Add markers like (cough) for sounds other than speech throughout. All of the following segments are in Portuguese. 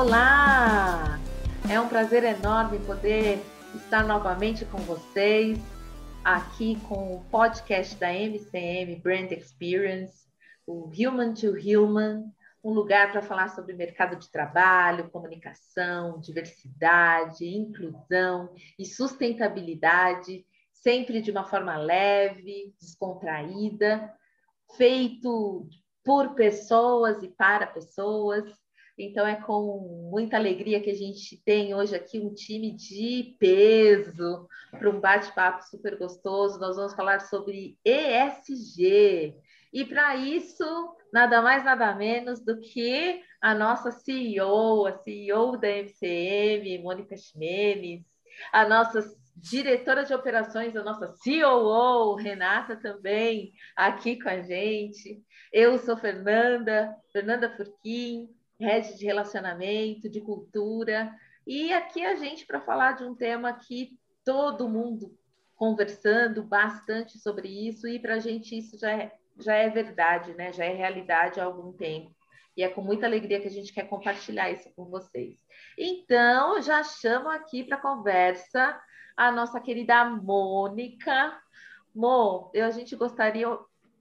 Olá! É um prazer enorme poder estar novamente com vocês aqui com o podcast da MCM Brand Experience, o Human to Human, um lugar para falar sobre mercado de trabalho, comunicação, diversidade, inclusão e sustentabilidade, sempre de uma forma leve, descontraída, feito por pessoas e para pessoas. Então é com muita alegria que a gente tem hoje aqui um time de peso para um bate-papo super gostoso. Nós vamos falar sobre ESG. E para isso, nada mais, nada menos do que a nossa CEO, a CEO da MCM, Mônica Ximenes, a nossa diretora de operações, a nossa COO, Renata também, aqui com a gente. Eu sou Fernanda, Fernanda Furquim, head de relacionamento, de cultura, e aqui a gente para falar de um tema que todo mundo conversando bastante sobre isso, e para a gente isso já é, já é verdade, né? já é realidade há algum tempo. E é com muita alegria que a gente quer compartilhar isso com vocês. Então, já chamo aqui para conversa a nossa querida Mônica. Mo, eu, a gente gostaria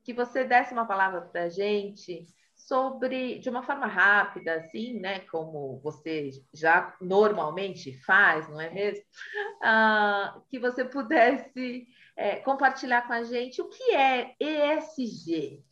que você desse uma palavra para a gente sobre, de uma forma rápida, assim, né, como você já normalmente faz, não é mesmo? Ah, que você pudesse é, compartilhar com a gente o que é ESG.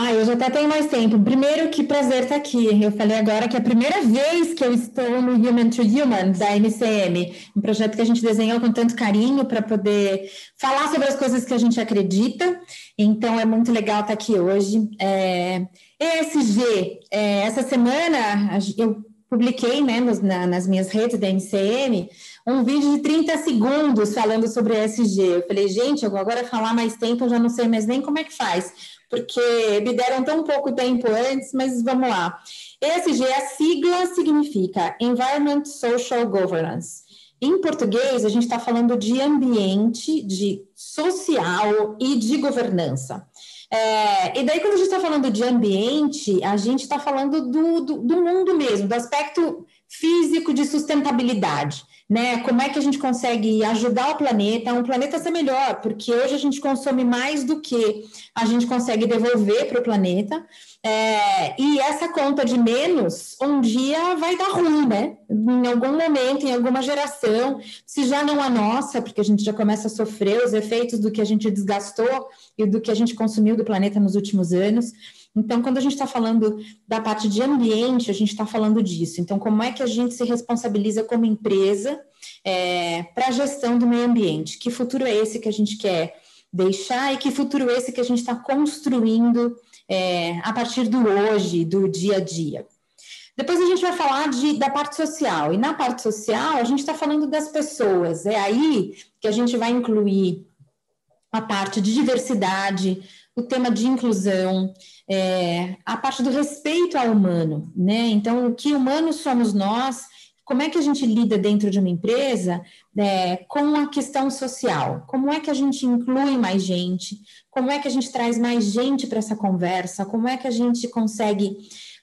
Ah, eu já até tenho mais tempo. Primeiro, que prazer estar aqui. Eu falei agora que é a primeira vez que eu estou no Human to Human, da MCM, um projeto que a gente desenhou com tanto carinho para poder falar sobre as coisas que a gente acredita. Então, é muito legal estar aqui hoje. É, ESG, é, essa semana eu publiquei né, nos, na, nas minhas redes da MCM um vídeo de 30 segundos falando sobre ESG. Eu falei, gente, eu vou agora falar mais tempo, eu já não sei mais nem como é que faz porque me deram tão pouco tempo antes, mas vamos lá. ESG, a sigla significa Environment Social Governance. Em português, a gente está falando de ambiente, de social e de governança. É, e daí, quando a gente está falando de ambiente, a gente está falando do, do, do mundo mesmo, do aspecto físico de sustentabilidade né? Como é que a gente consegue ajudar o planeta, um planeta ser melhor, porque hoje a gente consome mais do que a gente consegue devolver para o planeta. É, e essa conta de menos, um dia vai dar ruim, né? Em algum momento, em alguma geração, se já não a nossa, porque a gente já começa a sofrer os efeitos do que a gente desgastou e do que a gente consumiu do planeta nos últimos anos. Então, quando a gente está falando da parte de ambiente, a gente está falando disso. Então, como é que a gente se responsabiliza como empresa é, para a gestão do meio ambiente? Que futuro é esse que a gente quer deixar e que futuro é esse que a gente está construindo é, a partir do hoje, do dia a dia? Depois a gente vai falar de, da parte social. E na parte social, a gente está falando das pessoas. É aí que a gente vai incluir a parte de diversidade, o tema de inclusão, é, a parte do respeito ao humano, né? Então, o que humanos somos nós, como é que a gente lida dentro de uma empresa é, com a questão social? Como é que a gente inclui mais gente? Como é que a gente traz mais gente para essa conversa? Como é que a gente consegue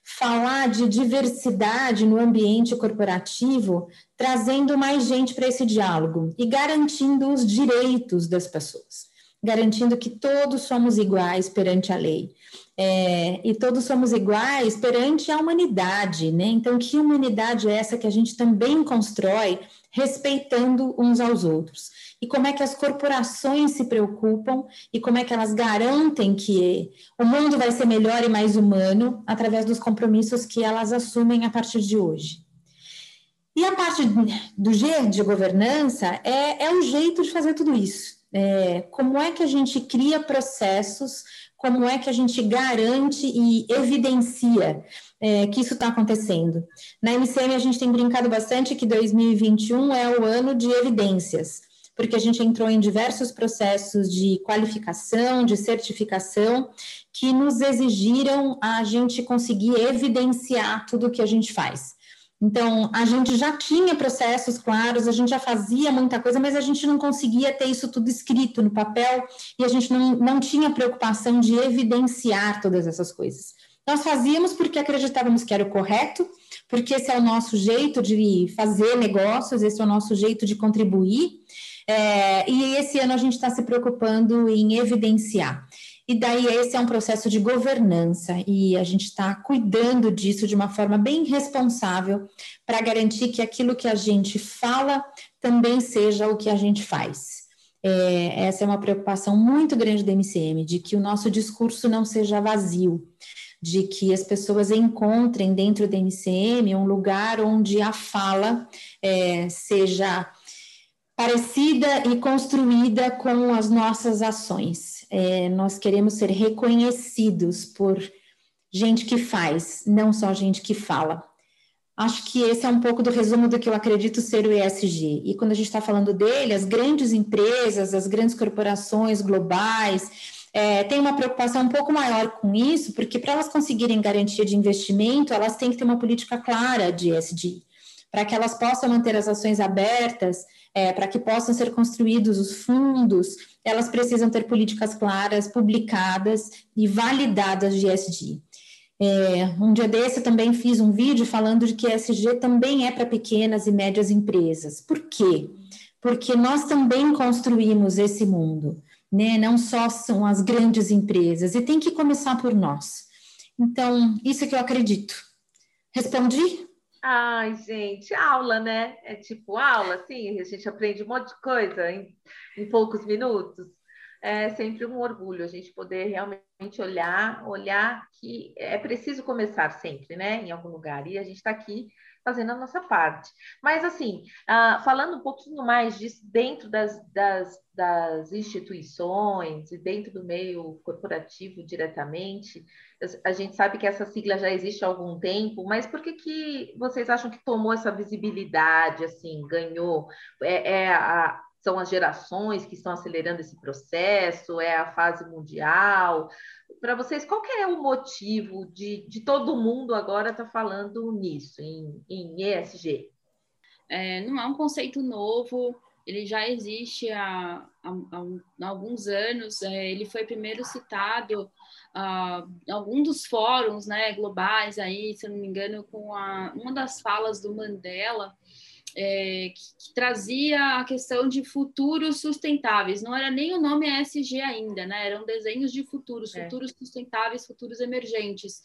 falar de diversidade no ambiente corporativo, trazendo mais gente para esse diálogo e garantindo os direitos das pessoas? Garantindo que todos somos iguais perante a lei. É, e todos somos iguais perante a humanidade, né? Então, que humanidade é essa que a gente também constrói respeitando uns aos outros? E como é que as corporações se preocupam e como é que elas garantem que o mundo vai ser melhor e mais humano através dos compromissos que elas assumem a partir de hoje? E a parte do G de governança é, é um jeito de fazer tudo isso é, como é que a gente cria processos, como é que a gente garante e evidencia é, que isso está acontecendo. Na MCM, a gente tem brincado bastante que 2021 é o ano de evidências, porque a gente entrou em diversos processos de qualificação, de certificação, que nos exigiram a gente conseguir evidenciar tudo o que a gente faz. Então, a gente já tinha processos claros, a gente já fazia muita coisa, mas a gente não conseguia ter isso tudo escrito no papel e a gente não, não tinha preocupação de evidenciar todas essas coisas. Nós fazíamos porque acreditávamos que era o correto, porque esse é o nosso jeito de fazer negócios, esse é o nosso jeito de contribuir. É, e esse ano a gente está se preocupando em evidenciar. E daí esse é um processo de governança e a gente está cuidando disso de uma forma bem responsável para garantir que aquilo que a gente fala também seja o que a gente faz. É, essa é uma preocupação muito grande do MCM, de que o nosso discurso não seja vazio, de que as pessoas encontrem dentro do MCM um lugar onde a fala é, seja parecida e construída com as nossas ações. É, nós queremos ser reconhecidos por gente que faz, não só gente que fala. Acho que esse é um pouco do resumo do que eu acredito ser o ESG. E quando a gente está falando dele, as grandes empresas, as grandes corporações globais, é, têm uma preocupação um pouco maior com isso, porque para elas conseguirem garantia de investimento, elas têm que ter uma política clara de ESG, para que elas possam manter as ações abertas é, para que possam ser construídos os fundos, elas precisam ter políticas claras, publicadas e validadas de ESG. É, um dia desse eu também fiz um vídeo falando de que ESG também é para pequenas e médias empresas. Por quê? Porque nós também construímos esse mundo, né? Não só são as grandes empresas, e tem que começar por nós. Então, isso é que eu acredito. Respondi? Ai, gente, aula, né? É tipo aula, assim, a gente aprende um monte de coisa em, em poucos minutos. É sempre um orgulho a gente poder realmente olhar, olhar que é preciso começar sempre, né? Em algum lugar. E a gente está aqui fazendo a nossa parte. Mas, assim, uh, falando um pouquinho mais disso dentro das, das, das, instituições e dentro do meio corporativo diretamente, a gente sabe que essa sigla já existe há algum tempo, mas por que, que vocês acham que tomou essa visibilidade, assim, ganhou? É, é a, são as gerações que estão acelerando esse processo? É a fase mundial? para vocês, qual é o motivo de, de todo mundo agora estar tá falando nisso, em, em ESG? É, não é um conceito novo, ele já existe há, há, há alguns anos, é, ele foi primeiro citado uh, em algum dos fóruns né, globais, aí, se não me engano, com a, uma das falas do Mandela, é, que, que, trazia a questão de futuros sustentáveis. Não era nem o nome ESG ainda, né? Eram desenhos de futuros, é. futuros sustentáveis, futuros emergentes.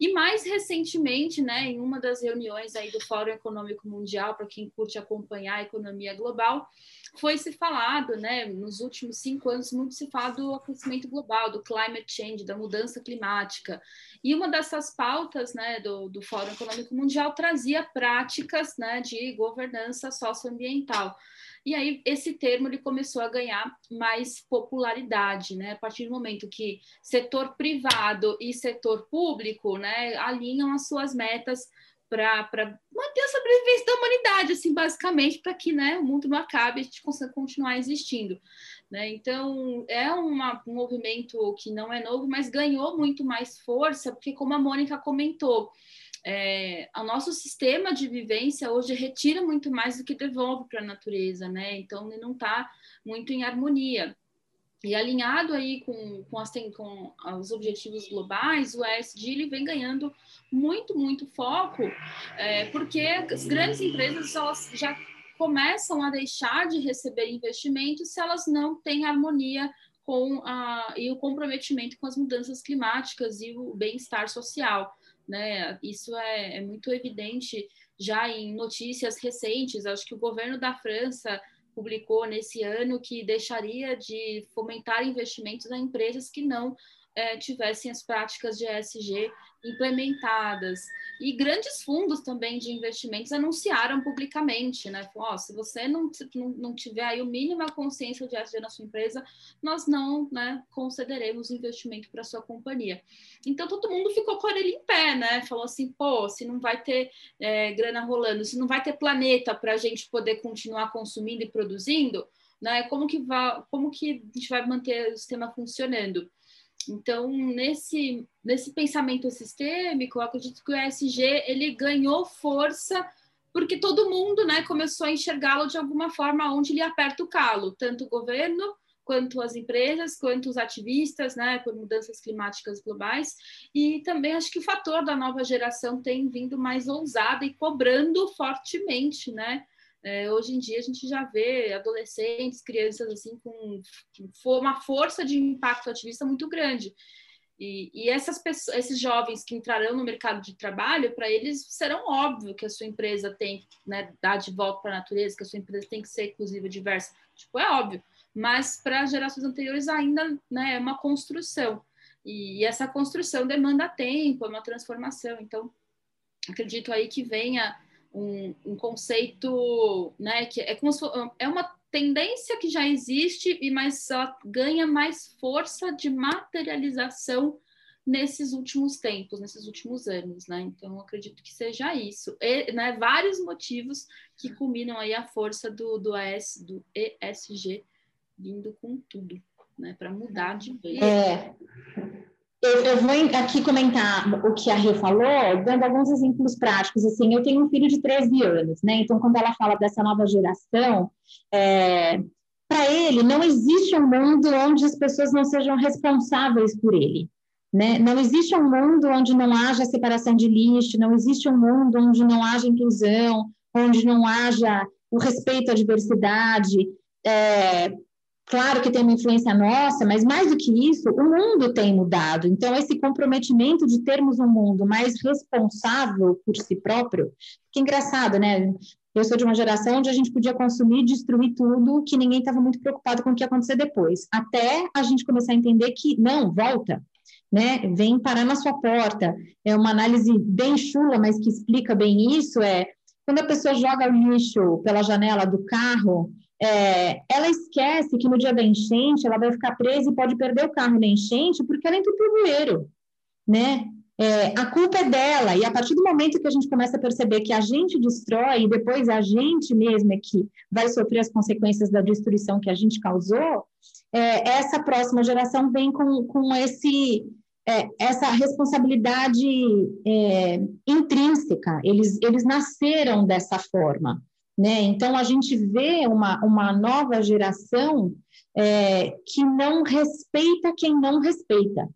E mais recentemente, né, em uma das reuniões aí do Fórum Econômico Mundial, para quem curte acompanhar a economia global, foi se falado, né, nos últimos cinco anos, muito se fala do aquecimento global, do climate change, da mudança climática. E uma dessas pautas, né, do, do Fórum Econômico Mundial trazia práticas, né, de governança socioambiental. E aí esse termo ele começou a ganhar mais popularidade, né? A partir do momento que setor privado e setor público, né, alinham as suas metas para manter a sobrevivência da humanidade, assim, basicamente, para que né, o mundo não acabe e a gente consiga continuar existindo. Né? Então, é uma, um movimento que não é novo, mas ganhou muito mais força, porque, como a Mônica comentou, é, o nosso sistema de vivência hoje retira muito mais do que devolve para a natureza, né? Então, ele não está muito em harmonia. E alinhado aí com, com, as, com os objetivos globais, o ESG ele vem ganhando muito, muito foco, é, porque as grandes empresas elas já começam a deixar de receber investimentos se elas não têm harmonia com a, e o comprometimento com as mudanças climáticas e o bem-estar social. Né? Isso é, é muito evidente já em notícias recentes. Acho que o governo da França publicou nesse ano que deixaria de fomentar investimentos em empresas que não é, tivessem as práticas de ESG implementadas. E grandes fundos também de investimentos anunciaram publicamente, né? oh, se você não, não tiver aí o mínimo a consciência de ESG na sua empresa, nós não né, concederemos investimento para sua companhia. Então todo mundo ficou com a orelha em pé, né? Falou assim, pô, se não vai ter é, grana rolando, se não vai ter planeta para a gente poder continuar consumindo e produzindo, né? Como que, vai, como que a gente vai manter o sistema funcionando? Então, nesse, nesse pensamento sistêmico, eu acredito que o ESG ele ganhou força porque todo mundo né, começou a enxergá-lo de alguma forma onde ele aperta o calo, tanto o governo quanto as empresas, quanto os ativistas, né, por mudanças climáticas globais. E também acho que o fator da nova geração tem vindo mais ousada e cobrando fortemente, né? É, hoje em dia a gente já vê adolescentes, crianças assim com, uma força de impacto ativista muito grande. E, e essas pessoas, esses jovens que entrarão no mercado de trabalho, para eles serão óbvio que a sua empresa tem né, dar de volta para a natureza, que a sua empresa tem que ser inclusiva diversa. Tipo, é óbvio. Mas para gerações anteriores ainda né, é uma construção. E, e essa construção demanda tempo, é uma transformação. Então, acredito aí que venha um, um conceito, né, que é como se é uma tendência que já existe, e mas ela ganha mais força de materialização nesses últimos tempos, nesses últimos anos, né? Então, acredito que seja isso. E, né, vários motivos que culminam aí a força do, do, AS, do ESG vindo com tudo, né? Para mudar de vez. É. Eu, eu, vou aqui comentar o que a Rio falou, dando alguns exemplos práticos. Assim, eu tenho um filho de 13 anos, né? Então, quando ela fala dessa nova geração, é, para ele não existe um mundo onde as pessoas não sejam responsáveis por ele. Né? Não existe um mundo onde não haja separação de lixo, não existe um mundo onde não haja inclusão, onde não haja o respeito à diversidade. É, Claro que tem uma influência nossa, mas mais do que isso, o mundo tem mudado. Então, esse comprometimento de termos um mundo mais responsável por si próprio, que engraçado, né? Eu sou de uma geração onde a gente podia consumir destruir tudo, que ninguém estava muito preocupado com o que ia acontecer depois. Até a gente começar a entender que, não, volta, né? Vem parar na sua porta. É uma análise bem chula, mas que explica bem isso, é quando a pessoa joga o lixo pela janela do carro, é, ela esquece que no dia da enchente ela vai ficar presa e pode perder o carro na enchente porque ela entrou o bueiro, né? É, a culpa é dela, e a partir do momento que a gente começa a perceber que a gente destrói e depois a gente mesmo é que vai sofrer as consequências da destruição que a gente causou, é, essa próxima geração vem com, com esse, é, essa responsabilidade é, intrínseca, eles, eles nasceram dessa forma. Né? Então, a gente vê uma, uma nova geração é, que não respeita quem não respeita.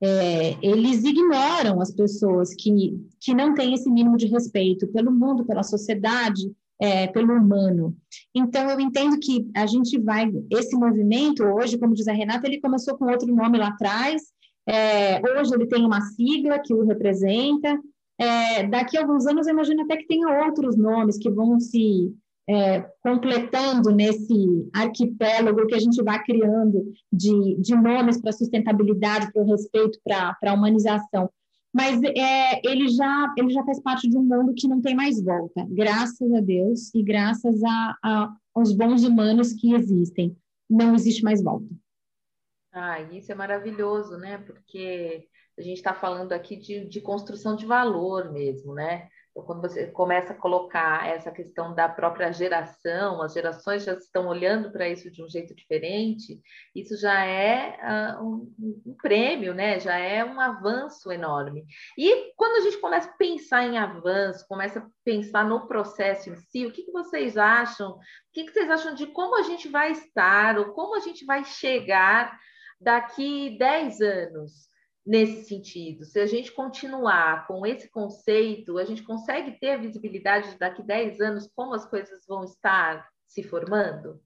É, eles ignoram as pessoas que, que não têm esse mínimo de respeito pelo mundo, pela sociedade, é, pelo humano. Então, eu entendo que a gente vai. Esse movimento, hoje, como diz a Renata, ele começou com outro nome lá atrás. É, hoje ele tem uma sigla que o representa, é, daqui a alguns anos, eu imagino até que tenha outros nomes que vão se é, completando nesse arquipélago que a gente vai criando de, de nomes para sustentabilidade, para o respeito, para a humanização. Mas é, ele, já, ele já faz parte de um mundo que não tem mais volta, graças a Deus e graças a, a, aos bons humanos que existem. Não existe mais volta. Ah, isso é maravilhoso, né? Porque a gente está falando aqui de, de construção de valor mesmo, né? Então, quando você começa a colocar essa questão da própria geração, as gerações já estão olhando para isso de um jeito diferente, isso já é uh, um, um, prêmio, né? já é um avanço enorme. E quando a gente começa a pensar em avanço, começa a pensar no processo em si, o que, que vocês acham? O que, que vocês acham de como a gente vai estar, ou como a gente vai chegar daqui 10 anos? nesse sentido. Se a gente continuar com esse conceito, a gente consegue ter visibilidade daqui 10 anos como as coisas vão estar se formando?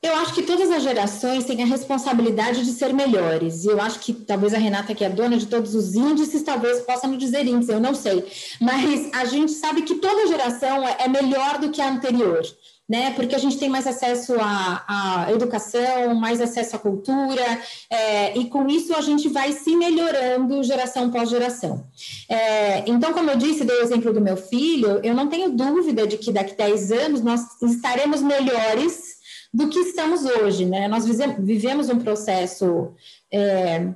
Eu acho que todas as gerações têm a responsabilidade de ser melhores. E eu acho que talvez a Renata, que é dona de todos os índices, talvez possa nos dizer índices, eu não sei. Mas a gente sabe que toda geração é melhor do que a anterior né? Porque a gente tem mais acesso à, à educação, mais acesso à cultura, é, e com isso a gente vai se melhorando geração pós geração. É, então, como eu disse, dei o exemplo do meu filho, eu não tenho dúvida de que daqui a 10 anos nós estaremos melhores do que estamos hoje, né? Nós vivemos um processo. É,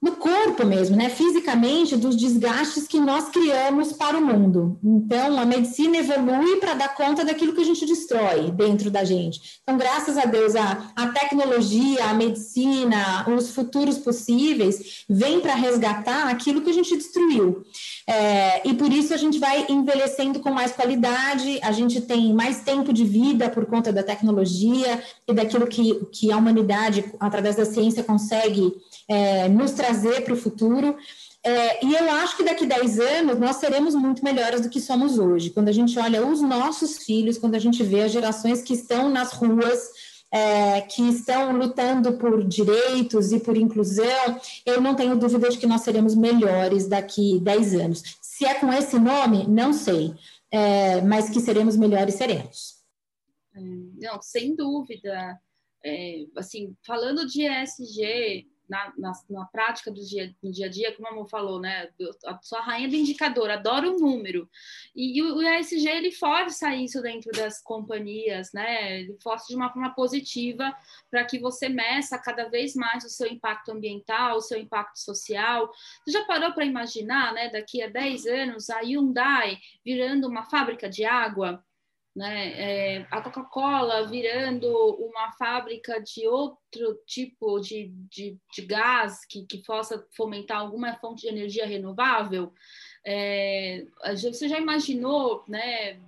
no corpo mesmo, né? Fisicamente, dos desgastes que nós criamos para o mundo. Então, a medicina evolui para dar conta daquilo que a gente destrói dentro da gente. Então, graças a Deus, a, a tecnologia, a medicina, os futuros possíveis, vêm para resgatar aquilo que a gente destruiu. É, e por isso a gente vai envelhecendo com mais qualidade, a gente tem mais tempo de vida por conta da tecnologia e daquilo que, que a humanidade, através da ciência, consegue é, nos trazer para o futuro. É, e eu acho que daqui a 10 anos nós seremos muito melhores do que somos hoje. Quando a gente olha os nossos filhos, quando a gente vê as gerações que estão nas ruas, é, que estão lutando por direitos e por inclusão, eu não tenho dúvida de que nós seremos melhores daqui 10 anos. Se é com esse nome, não sei, é, mas que seremos melhores, seremos. É, não, sem dúvida. É, assim, falando de ESG, na, na, na, prática do dia, no dia a dia, como a Amor falou, né? A sua rainha do indicador, adora o número. E, e o, o ESG, ele força isso dentro das companhias, né? Ele força de uma forma positiva para que você meça cada vez mais o seu impacto ambiental, o seu impacto social. Você já parou para imaginar, né? Daqui a 10 anos, a Hyundai virando uma fábrica de água? Né? É, a Coca-Cola virando uma fábrica de outro tipo de, de, de gás que, que possa fomentar alguma fonte de energia renovável. É, você já imaginou, né?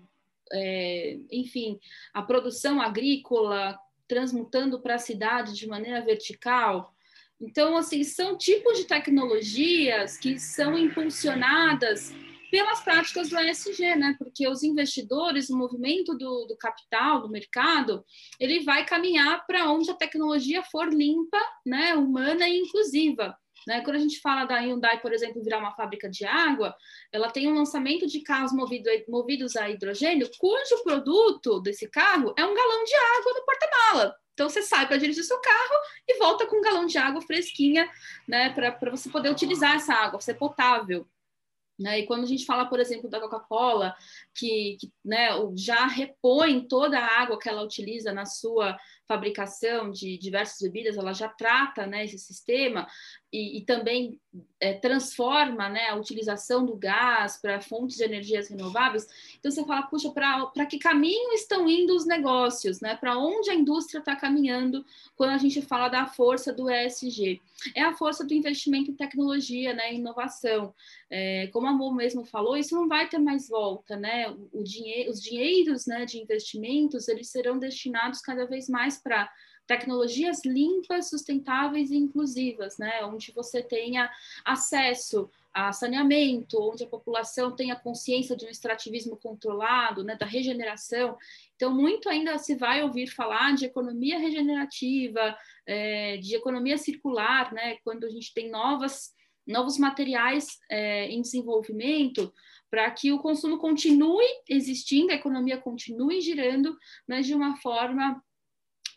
É, enfim, a produção agrícola transmutando para a cidade de maneira vertical? Então, assim, são tipos de tecnologias que são impulsionadas pelas práticas do ESG, né? Porque os investidores, o movimento do, do capital, do mercado, ele vai caminhar para onde a tecnologia for limpa, né? Humana e inclusiva. Né? Quando a gente fala da Hyundai, por exemplo, virar uma fábrica de água, ela tem um lançamento de carros movido, movidos a hidrogênio, cujo produto desse carro é um galão de água no porta-mala. Então você sai para dirigir seu carro e volta com um galão de água fresquinha, né, para você poder utilizar essa água, ser potável. Né? E quando a gente fala, por exemplo, da Coca-Cola, que, que né, já repõe toda a água que ela utiliza na sua fabricação de diversas bebidas, ela já trata né, esse sistema e, e também é, transforma né, a utilização do gás para fontes de energias renováveis. Então você fala, puxa, para que caminho estão indo os negócios? Né? Para onde a indústria está caminhando quando a gente fala da força do ESG? É a força do investimento em tecnologia, né, inovação. É, como a Mo mesmo falou, isso não vai ter mais volta, né? O, o dinhe os dinheiros né, de investimentos eles serão destinados cada vez mais para tecnologias limpas, sustentáveis e inclusivas, né? Onde você tenha acesso a saneamento, onde a população tenha consciência de um extrativismo controlado, né, da regeneração. Então, muito ainda se vai ouvir falar de economia regenerativa, é, de economia circular, né, quando a gente tem novas, novos materiais é, em desenvolvimento, para que o consumo continue existindo, a economia continue girando, mas de uma forma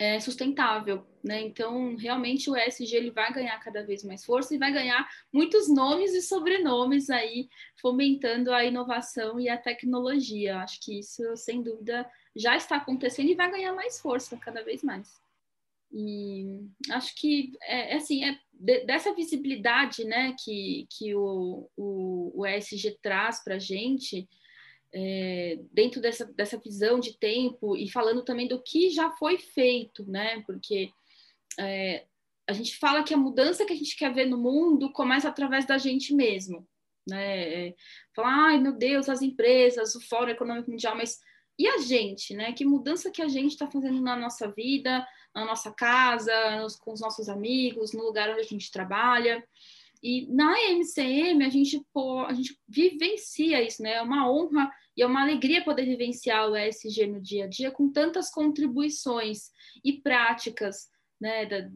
é, sustentável, né? Então, realmente o ESG ele vai ganhar cada vez mais força e vai ganhar muitos nomes e sobrenomes aí, fomentando a inovação e a tecnologia. Acho que isso, sem dúvida, já está acontecendo e vai ganhar mais força cada vez mais. E acho que é, é assim, é dessa visibilidade, né, que, que o, o, o ESG traz para a gente, é, dentro dessa, dessa visão de tempo e falando também do que já foi feito, né? Porque é, a gente fala que a mudança que a gente quer ver no mundo começa através da gente mesmo, né? É, falar, ai meu Deus, as empresas, o Fórum Econômico Mundial, mas e a gente, né? Que mudança que a gente está fazendo na nossa vida, na nossa casa, nos, com os nossos amigos, no lugar onde a gente trabalha. E na MCM a gente, pô, a gente vivencia isso, né? É uma honra e é uma alegria poder vivenciar o ESG no dia a dia com tantas contribuições e práticas, né, da,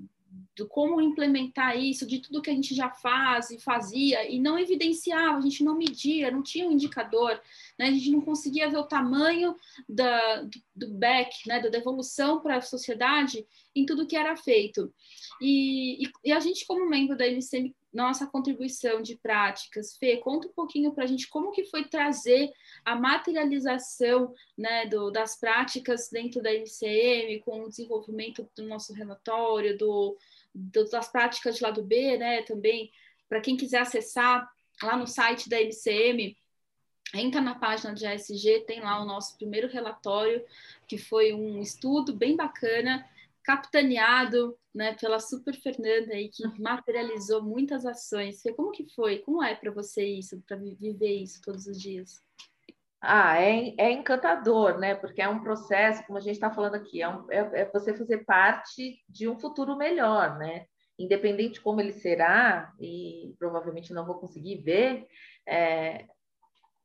do como implementar isso, de tudo que a gente já faz e fazia, e não evidenciava, a gente não media, não tinha um indicador, né? a gente não conseguia ver o tamanho da, do, do back, né? da devolução para a sociedade em tudo que era feito. E, e, e, a gente, como membro da MCM, nossa contribuição de práticas, Fê, conta um pouquinho para a gente como que foi trazer a materialização né, do, das práticas dentro da MCM, com o desenvolvimento do nosso relatório, do, do, das práticas de lado B, né, também. Para quem quiser acessar lá no site da MCM, entra na página de ASG, tem lá o nosso primeiro relatório, que foi um estudo bem bacana, capitaneado né, pela Super Fernanda aí, que materializou muitas ações. Como que foi? Como é para você isso, para viver isso todos os dias? Ah, é, é encantador, né? Porque é um processo, como a gente está falando aqui, é, um, é, é, você fazer parte de um futuro melhor, né? Independente de como ele será, e provavelmente não vou conseguir ver, é,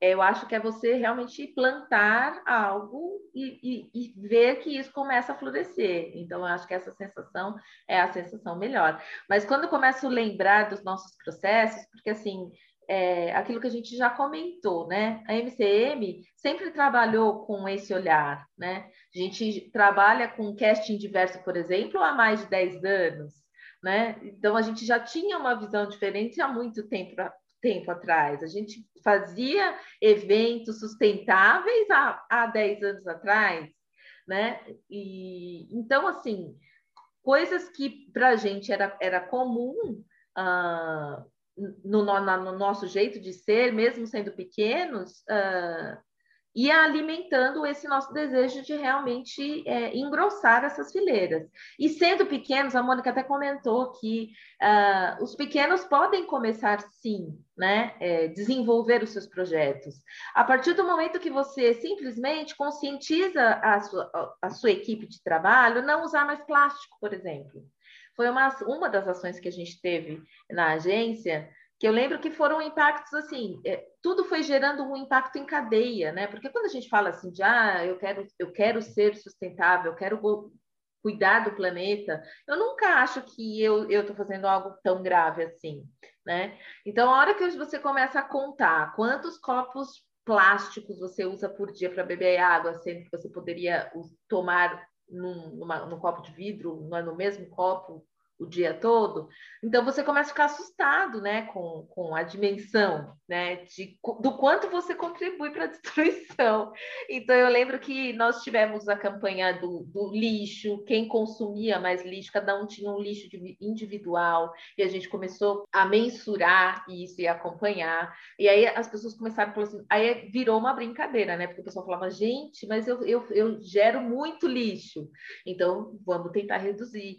eu acho que é você realmente plantar algo e, e, e, ver que isso começa a florescer. Então, eu acho que essa sensação é a sensação melhor. Mas quando eu começo a lembrar dos nossos processos, porque assim, é, aquilo que a gente já comentou, né? A MCM sempre trabalhou com esse olhar, né? A gente trabalha com casting diverso, por exemplo, há mais de 10 anos. Né? Então a gente já tinha uma visão diferente há muito tempo tempo atrás. A gente fazia eventos sustentáveis há, há 10 anos atrás, né? E, então, assim, coisas que para a gente era, era comum uh, no, no, no, nosso jeito de ser, mesmo sendo pequenos, uh, e alimentando esse nosso desejo de realmente é, engrossar essas fileiras. E sendo pequenos, a Mônica até comentou que uh, os pequenos podem começar sim, né, é, desenvolver os seus projetos. A partir do momento que você simplesmente conscientiza a sua, a sua equipe de trabalho, não usar mais plástico, por exemplo. Foi uma, uma das ações que a gente teve na agência, que eu lembro que foram impactos assim, é, tudo foi gerando um impacto em cadeia, né? Porque quando a gente fala assim de ah, eu quero, eu quero ser sustentável, eu quero cuidar do planeta, eu nunca acho que eu estou fazendo algo tão grave assim, né? Então, a hora que você começa a contar quantos copos plásticos você usa por dia para beber água, sendo que você poderia tomar num, numa, num copo de vidro, no mesmo copo o dia todo, então você começa a ficar assustado, né, com, com a dimensão, né, de, do quanto você contribui para a (laughs) destruição. Então eu lembro que nós tivemos a campanha do, do, lixo, quem consumia mais lixo, cada um tinha um lixo individual, e a gente começou a mensurar isso e acompanhar, e aí as pessoas começaram a falar assim, aí virou uma brincadeira, né, porque o pessoal falava, gente, mas eu, eu, eu gero muito lixo, então vamos tentar reduzir.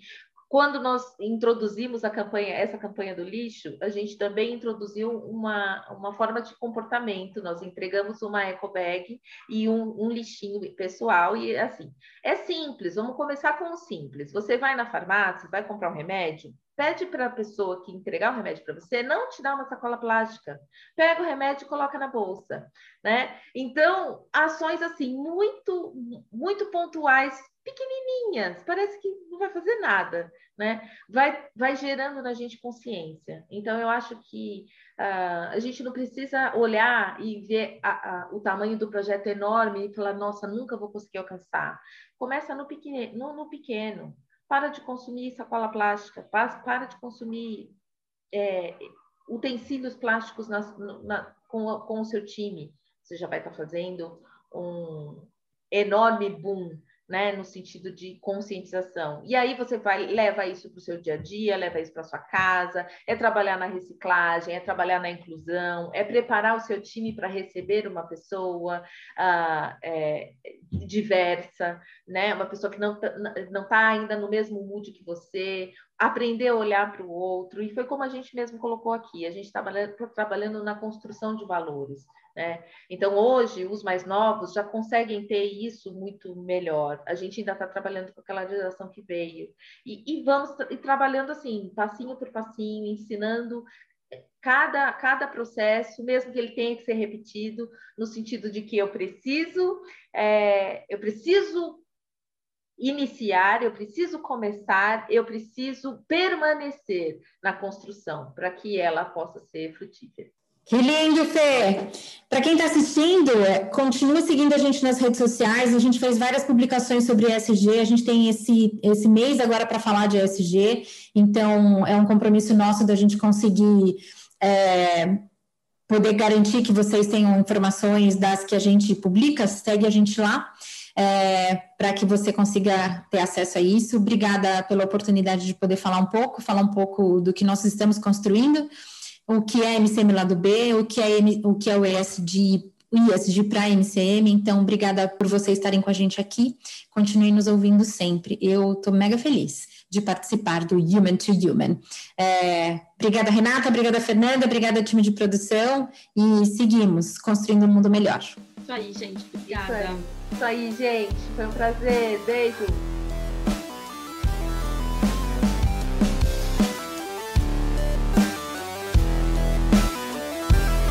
Quando nós introduzimos a campanha, essa campanha do lixo, a gente também introduziu uma, uma forma de comportamento. Nós entregamos uma eco bag e um, um lixinho pessoal e assim. É simples. Vamos começar com o simples. Você vai na farmácia, vai comprar um remédio, pede para a pessoa que entregar o remédio para você não te dar uma sacola plástica. Pega o remédio e coloca na bolsa, né? Então, ações assim muito muito pontuais pequenininhas, parece que não vai fazer nada, né? Vai, vai gerando na gente consciência. Então, eu acho que uh, a gente não precisa olhar e ver a, a, o tamanho do projeto enorme e falar, nossa, nunca vou conseguir alcançar. Começa no pequeno, no, no pequeno. Para de consumir sacola plástica, para, para de consumir é, utensílios plásticos na, com, com o seu time. Você já vai estar fazendo um enorme boom né, no sentido de conscientização. E aí você vai leva isso para o seu dia a dia, leva isso para sua casa, é trabalhar na reciclagem, é trabalhar na inclusão, é preparar o seu time para receber uma pessoa uh, é, diversa, né, uma pessoa que não tá, não está ainda no mesmo mood que você, aprender a olhar para o outro. E foi como a gente mesmo colocou aqui, a gente está trabalhando, trabalhando na construção de valores. Né? Então, hoje, os mais novos já conseguem ter isso muito melhor. A gente ainda está trabalhando com aquela geração que veio. E, e vamos e trabalhando assim, passinho por passinho, ensinando cada, cada processo, mesmo que ele tenha que ser repetido, no sentido de que eu preciso, é, eu preciso iniciar, eu preciso começar, eu preciso permanecer na construção para que ela possa ser frutífera. Que lindo, Fê! Para quem está assistindo, é, continue seguindo a gente nas redes sociais. A gente fez várias publicações sobre ESG. A gente tem esse, esse mês agora para falar de ESG. Então, é um compromisso nosso da gente conseguir é, poder garantir que vocês tenham informações das que a gente publica. Segue a gente lá. É, para que você consiga ter acesso a isso. Obrigada pela oportunidade de poder falar um pouco, falar um pouco do que nós estamos construindo. o que é MCM lado B, o que é, o que é o ESG ISG para MCM, então obrigada por vocês estarem com a gente aqui. Continue nos ouvindo sempre. Eu estou mega feliz de participar do Human to Human. É, obrigada, Renata, obrigada, Fernanda, obrigada, time de produção, e seguimos construindo um mundo melhor. Isso aí, gente. Obrigada. Isso aí, gente. Foi um prazer. Beijo.